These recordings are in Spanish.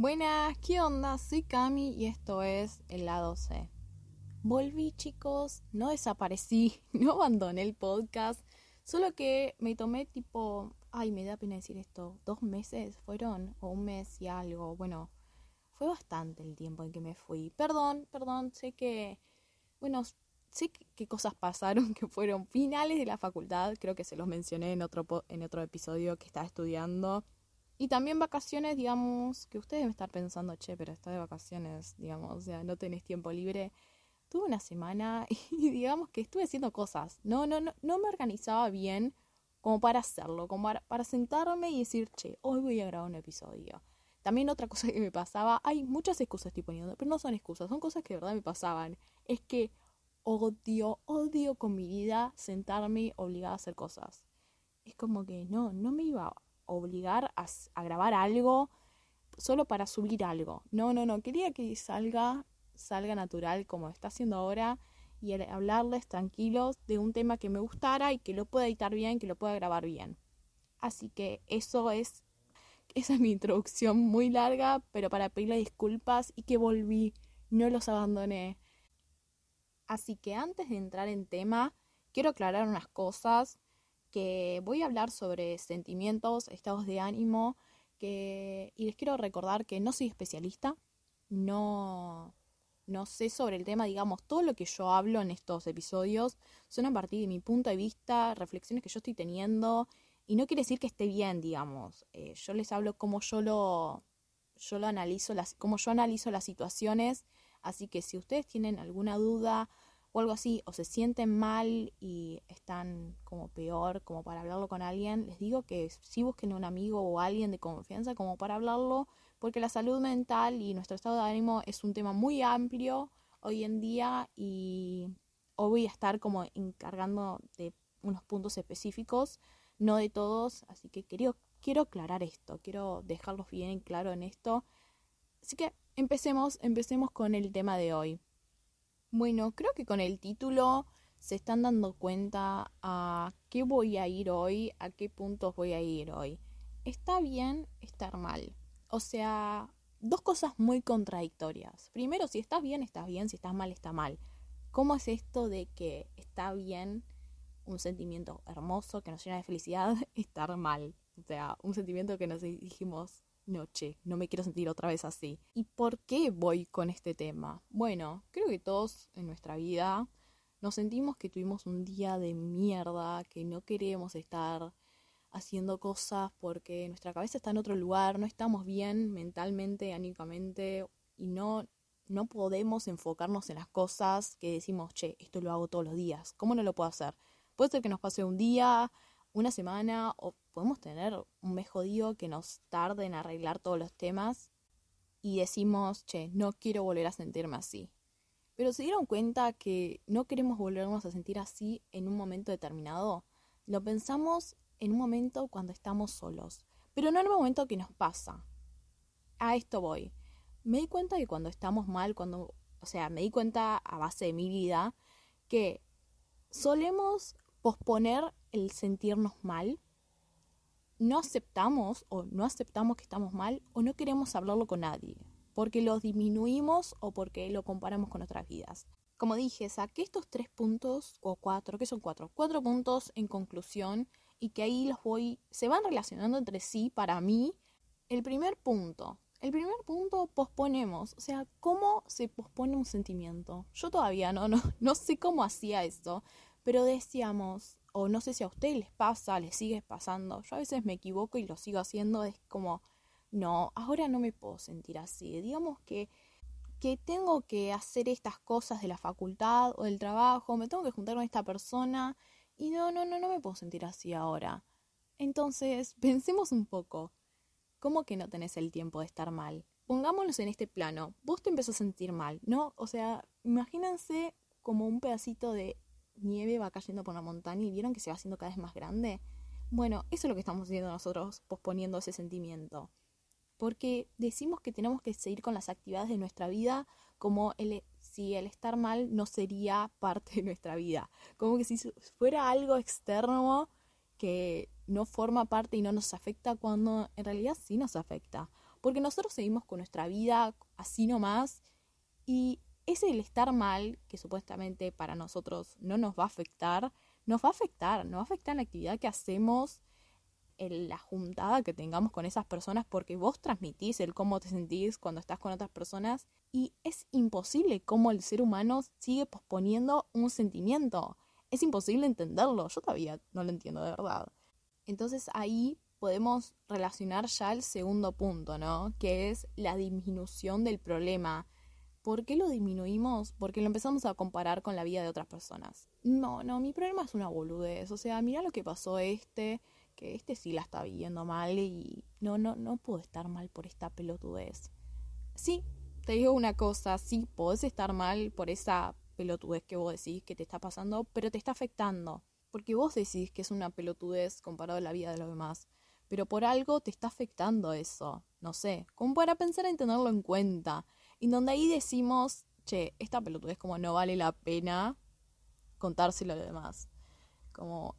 Buenas, ¿qué onda? Soy Cami y esto es el lado C. Volví chicos, no desaparecí, no abandoné el podcast, solo que me tomé tipo, ay, me da pena decir esto, dos meses fueron, o un mes y algo, bueno, fue bastante el tiempo en que me fui. Perdón, perdón, sé que, bueno, sé que cosas pasaron que fueron finales de la facultad, creo que se los mencioné en otro, en otro episodio que estaba estudiando y también vacaciones, digamos, que ustedes deben estar pensando, che, pero está de vacaciones, digamos, o sea, no tenés tiempo libre. Tuve una semana y digamos que estuve haciendo cosas. No, no, no, no me organizaba bien como para hacerlo, como para, para sentarme y decir, che, hoy voy a grabar un episodio. También otra cosa que me pasaba, hay muchas excusas estoy poniendo, pero no son excusas, son cosas que de verdad me pasaban. Es que odio, odio con mi vida sentarme obligada a hacer cosas. Es como que no, no me iba obligar a, grabar algo solo para subir algo. No, no, no, quería que salga, salga natural como está haciendo ahora y hablarles tranquilos de un tema que me gustara y que lo pueda editar bien, que lo pueda grabar bien. Así que eso es, esa es mi introducción muy larga, pero para pedirle disculpas y que volví, no los abandoné. Así que antes de entrar en tema, quiero aclarar unas cosas que voy a hablar sobre sentimientos, estados de ánimo, que, y les quiero recordar que no soy especialista, no, no sé sobre el tema, digamos, todo lo que yo hablo en estos episodios son a partir de mi punto de vista, reflexiones que yo estoy teniendo, y no quiere decir que esté bien, digamos, eh, yo les hablo como yo lo, yo lo analizo, las, como yo analizo las situaciones, así que si ustedes tienen alguna duda, o algo así, o se sienten mal y están como peor, como para hablarlo con alguien, les digo que sí busquen un amigo o alguien de confianza como para hablarlo, porque la salud mental y nuestro estado de ánimo es un tema muy amplio hoy en día y hoy voy a estar como encargando de unos puntos específicos, no de todos, así que quiero, quiero aclarar esto, quiero dejarlos bien claro en esto. Así que empecemos, empecemos con el tema de hoy. Bueno, creo que con el título se están dando cuenta a qué voy a ir hoy, a qué puntos voy a ir hoy. Está bien estar mal. O sea, dos cosas muy contradictorias. Primero, si estás bien, estás bien, si estás mal, está mal. ¿Cómo es esto de que está bien un sentimiento hermoso que nos llena de felicidad, estar mal? O sea, un sentimiento que nos dijimos, noche, no me quiero sentir otra vez así. ¿Y por qué voy con este tema? Bueno, creo que todos en nuestra vida nos sentimos que tuvimos un día de mierda, que no queremos estar haciendo cosas porque nuestra cabeza está en otro lugar, no estamos bien mentalmente, anímicamente y no no podemos enfocarnos en las cosas que decimos, che, esto lo hago todos los días. ¿Cómo no lo puedo hacer? Puede ser que nos pase un día, una semana o podemos tener un mes jodido que nos tarde en arreglar todos los temas y decimos, che, no quiero volver a sentirme así. Pero se dieron cuenta que no queremos volvernos a sentir así en un momento determinado. Lo pensamos en un momento cuando estamos solos, pero no en el momento que nos pasa. A esto voy. Me di cuenta que cuando estamos mal, cuando, o sea, me di cuenta a base de mi vida que solemos posponer el sentirnos mal, no aceptamos o no aceptamos que estamos mal o no queremos hablarlo con nadie, porque lo disminuimos o porque lo comparamos con otras vidas. Como dije, saqué estos tres puntos, o cuatro, que son cuatro, cuatro puntos en conclusión y que ahí los voy, se van relacionando entre sí para mí. El primer punto, el primer punto posponemos, o sea, ¿cómo se pospone un sentimiento? Yo todavía no, no, no sé cómo hacía esto, pero decíamos, o no sé si a ustedes les pasa, les sigue pasando, yo a veces me equivoco y lo sigo haciendo, es como, no, ahora no me puedo sentir así, digamos que, que tengo que hacer estas cosas de la facultad o del trabajo, me tengo que juntar con esta persona y no, no, no, no me puedo sentir así ahora. Entonces, pensemos un poco, ¿cómo que no tenés el tiempo de estar mal? Pongámonos en este plano, vos te empezás a sentir mal, ¿no? O sea, imagínense como un pedacito de nieve va cayendo por la montaña y vieron que se va haciendo cada vez más grande. Bueno, eso es lo que estamos haciendo nosotros, posponiendo ese sentimiento. Porque decimos que tenemos que seguir con las actividades de nuestra vida como el, si el estar mal no sería parte de nuestra vida. Como que si fuera algo externo que no forma parte y no nos afecta cuando en realidad sí nos afecta. porque nosotros seguimos con nuestra vida así nomás y ese el estar mal, que supuestamente para nosotros no nos va a afectar, nos va a afectar, nos va a afectar en la actividad que hacemos, en la juntada que tengamos con esas personas, porque vos transmitís el cómo te sentís cuando estás con otras personas y es imposible cómo el ser humano sigue posponiendo un sentimiento. Es imposible entenderlo, yo todavía no lo entiendo de verdad. Entonces ahí podemos relacionar ya el segundo punto, ¿no? Que es la disminución del problema. ¿Por qué lo disminuimos? Porque lo empezamos a comparar con la vida de otras personas. No, no, mi problema es una boludez. O sea, mira lo que pasó este, que este sí la está viviendo mal y no, no, no puedo estar mal por esta pelotudez. Sí, te digo una cosa, sí, podés estar mal por esa pelotudez que vos decís que te está pasando, pero te está afectando. Porque vos decís que es una pelotudez comparado a la vida de los demás. Pero por algo te está afectando eso. No sé, como para pensar en tenerlo en cuenta. Y donde ahí decimos, che, esta pelotudez como no vale la pena contárselo a los demás. Como,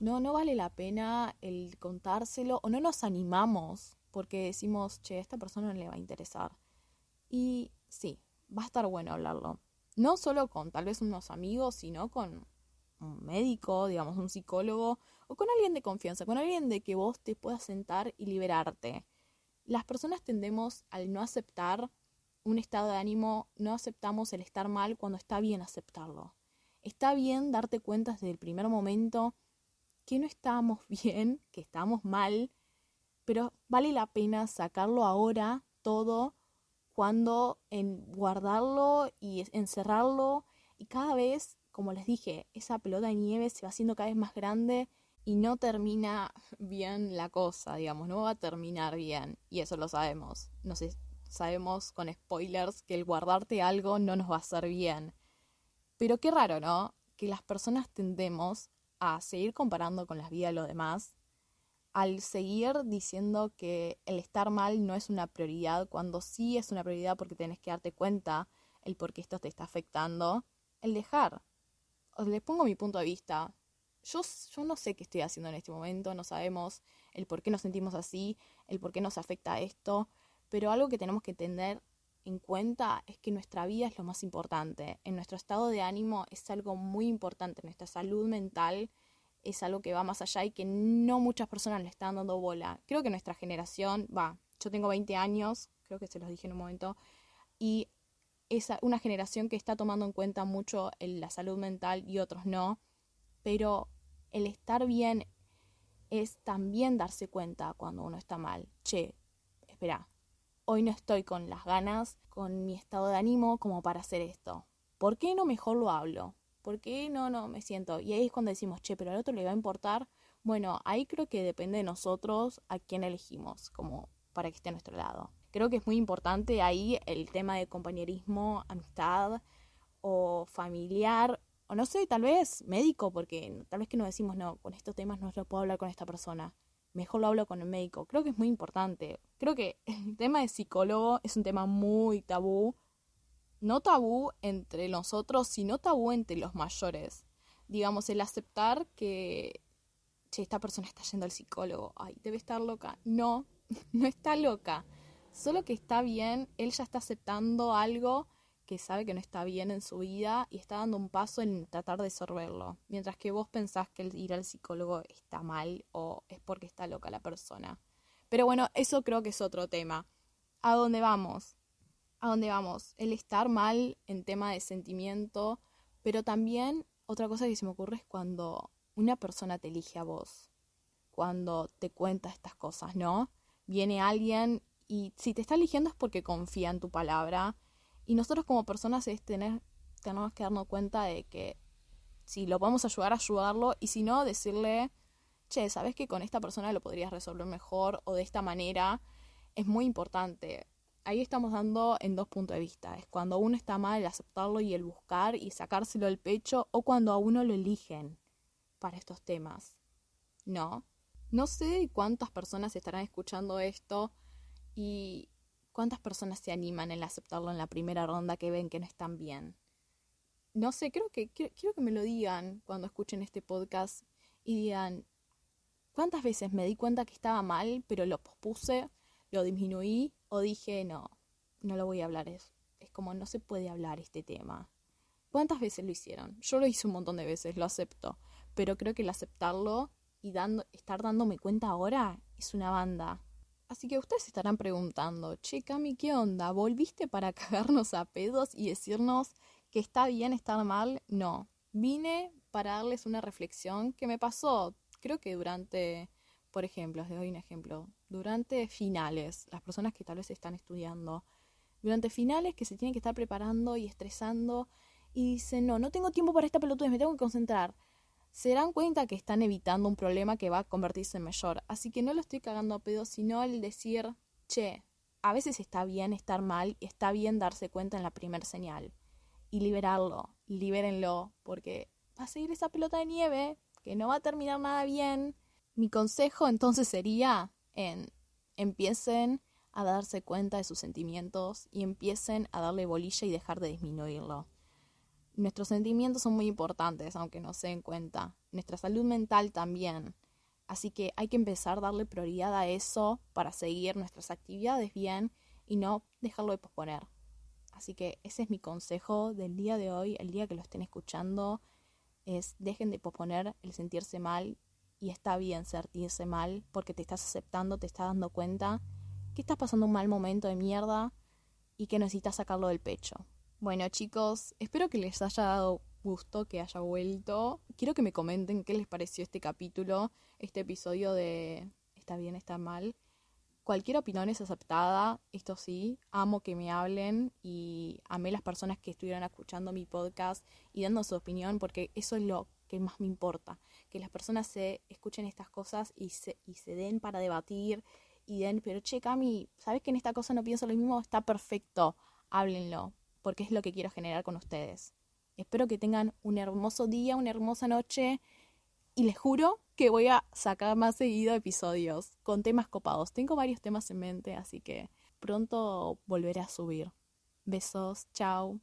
no, no vale la pena el contárselo o no nos animamos porque decimos, che, a esta persona no le va a interesar. Y sí, va a estar bueno hablarlo. No solo con tal vez unos amigos, sino con un médico, digamos, un psicólogo, o con alguien de confianza, con alguien de que vos te puedas sentar y liberarte. Las personas tendemos al no aceptar un estado de ánimo, no aceptamos el estar mal cuando está bien aceptarlo. Está bien darte cuenta desde el primer momento que no estábamos bien, que estábamos mal, pero vale la pena sacarlo ahora todo cuando en guardarlo y encerrarlo y cada vez, como les dije, esa pelota de nieve se va haciendo cada vez más grande y no termina bien la cosa, digamos, no va a terminar bien y eso lo sabemos. No sé, sabemos con spoilers que el guardarte algo no nos va a hacer bien. Pero qué raro, ¿no? Que las personas tendemos a seguir comparando con las vidas de los demás, al seguir diciendo que el estar mal no es una prioridad, cuando sí es una prioridad porque tenés que darte cuenta el por qué esto te está afectando, el dejar. Os les pongo mi punto de vista. Yo, yo no sé qué estoy haciendo en este momento, no sabemos el por qué nos sentimos así, el por qué nos afecta esto, pero algo que tenemos que tener en cuenta es que nuestra vida es lo más importante. En nuestro estado de ánimo es algo muy importante. Nuestra salud mental es algo que va más allá y que no muchas personas le están dando bola. Creo que nuestra generación, va, yo tengo 20 años, creo que se los dije en un momento, y es una generación que está tomando en cuenta mucho la salud mental y otros no, pero el estar bien es también darse cuenta cuando uno está mal. Che, espera, hoy no estoy con las ganas, con mi estado de ánimo como para hacer esto. ¿Por qué no mejor lo hablo? ¿Por qué no, no me siento? Y ahí es cuando decimos, che, pero al otro le va a importar. Bueno, ahí creo que depende de nosotros a quién elegimos como para que esté a nuestro lado. Creo que es muy importante ahí el tema de compañerismo, amistad o familiar, o no sé, tal vez médico, porque tal vez que no decimos, no, con estos temas no lo puedo hablar con esta persona mejor lo hablo con el médico. Creo que es muy importante. Creo que el tema de psicólogo es un tema muy tabú. No tabú entre nosotros, sino tabú entre los mayores. Digamos, el aceptar que, esta persona está yendo al psicólogo. Ay, debe estar loca. No, no está loca. Solo que está bien, él ya está aceptando algo que sabe que no está bien en su vida y está dando un paso en tratar de sorberlo, mientras que vos pensás que el ir al psicólogo está mal o es porque está loca la persona. Pero bueno, eso creo que es otro tema. ¿A dónde vamos? ¿A dónde vamos? El estar mal en tema de sentimiento, pero también otra cosa que se me ocurre es cuando una persona te elige a vos, cuando te cuenta estas cosas, ¿no? Viene alguien y si te está eligiendo es porque confía en tu palabra, y nosotros como personas es tener, tenemos que darnos cuenta de que si lo podemos ayudar, ayudarlo y si no, decirle, che, ¿sabes que con esta persona lo podrías resolver mejor o de esta manera? Es muy importante. Ahí estamos dando en dos puntos de vista. Es cuando uno está mal el aceptarlo y el buscar y sacárselo del pecho o cuando a uno lo eligen para estos temas. ¿No? No sé cuántas personas estarán escuchando esto y ¿Cuántas personas se animan en aceptarlo en la primera ronda que ven que no están bien? No sé, creo que quiero, que me lo digan cuando escuchen este podcast y digan, ¿cuántas veces me di cuenta que estaba mal, pero lo pospuse, lo disminuí o dije, no, no lo voy a hablar, es, como no se puede hablar este tema. ¿Cuántas veces lo hicieron? Yo lo hice un montón de veces, lo acepto, pero creo que el aceptarlo y dando, estar dándome cuenta ahora es una banda. Así que ustedes estarán preguntando, che, Cami, ¿qué onda? ¿Volviste para cagarnos a pedos y decirnos que está bien estar mal? No, vine para darles una reflexión que me pasó, creo que durante, por ejemplo, les doy un ejemplo, durante finales, las personas que tal vez están estudiando, durante finales que se tienen que estar preparando y estresando y dicen, no, no tengo tiempo para esta pelotudez, me tengo que concentrar. Se dan cuenta que están evitando un problema que va a convertirse en mayor. Así que no lo estoy cagando a pedo, sino el decir, che, a veces está bien estar mal y está bien darse cuenta en la primer señal. Y liberarlo, libérenlo, porque va a seguir esa pelota de nieve que no va a terminar nada bien. Mi consejo entonces sería en empiecen a darse cuenta de sus sentimientos y empiecen a darle bolilla y dejar de disminuirlo. Nuestros sentimientos son muy importantes, aunque no se den cuenta. Nuestra salud mental también. Así que hay que empezar a darle prioridad a eso para seguir nuestras actividades bien y no dejarlo de posponer. Así que ese es mi consejo del día de hoy, el día que lo estén escuchando es dejen de posponer el sentirse mal y está bien sentirse mal porque te estás aceptando, te estás dando cuenta que estás pasando un mal momento de mierda y que necesitas sacarlo del pecho. Bueno chicos, espero que les haya dado gusto que haya vuelto. Quiero que me comenten qué les pareció este capítulo, este episodio de Está bien, está mal. Cualquier opinión es aceptada, esto sí, amo que me hablen y amé las personas que estuvieron escuchando mi podcast y dando su opinión porque eso es lo que más me importa, que las personas se escuchen estas cosas y se, y se den para debatir y den, pero che, Cami, ¿sabes que en esta cosa no pienso lo mismo? Está perfecto, háblenlo, porque es lo que quiero generar con ustedes. Espero que tengan un hermoso día, una hermosa noche y les juro que voy a sacar más seguido episodios con temas copados. Tengo varios temas en mente, así que pronto volveré a subir. Besos, chao.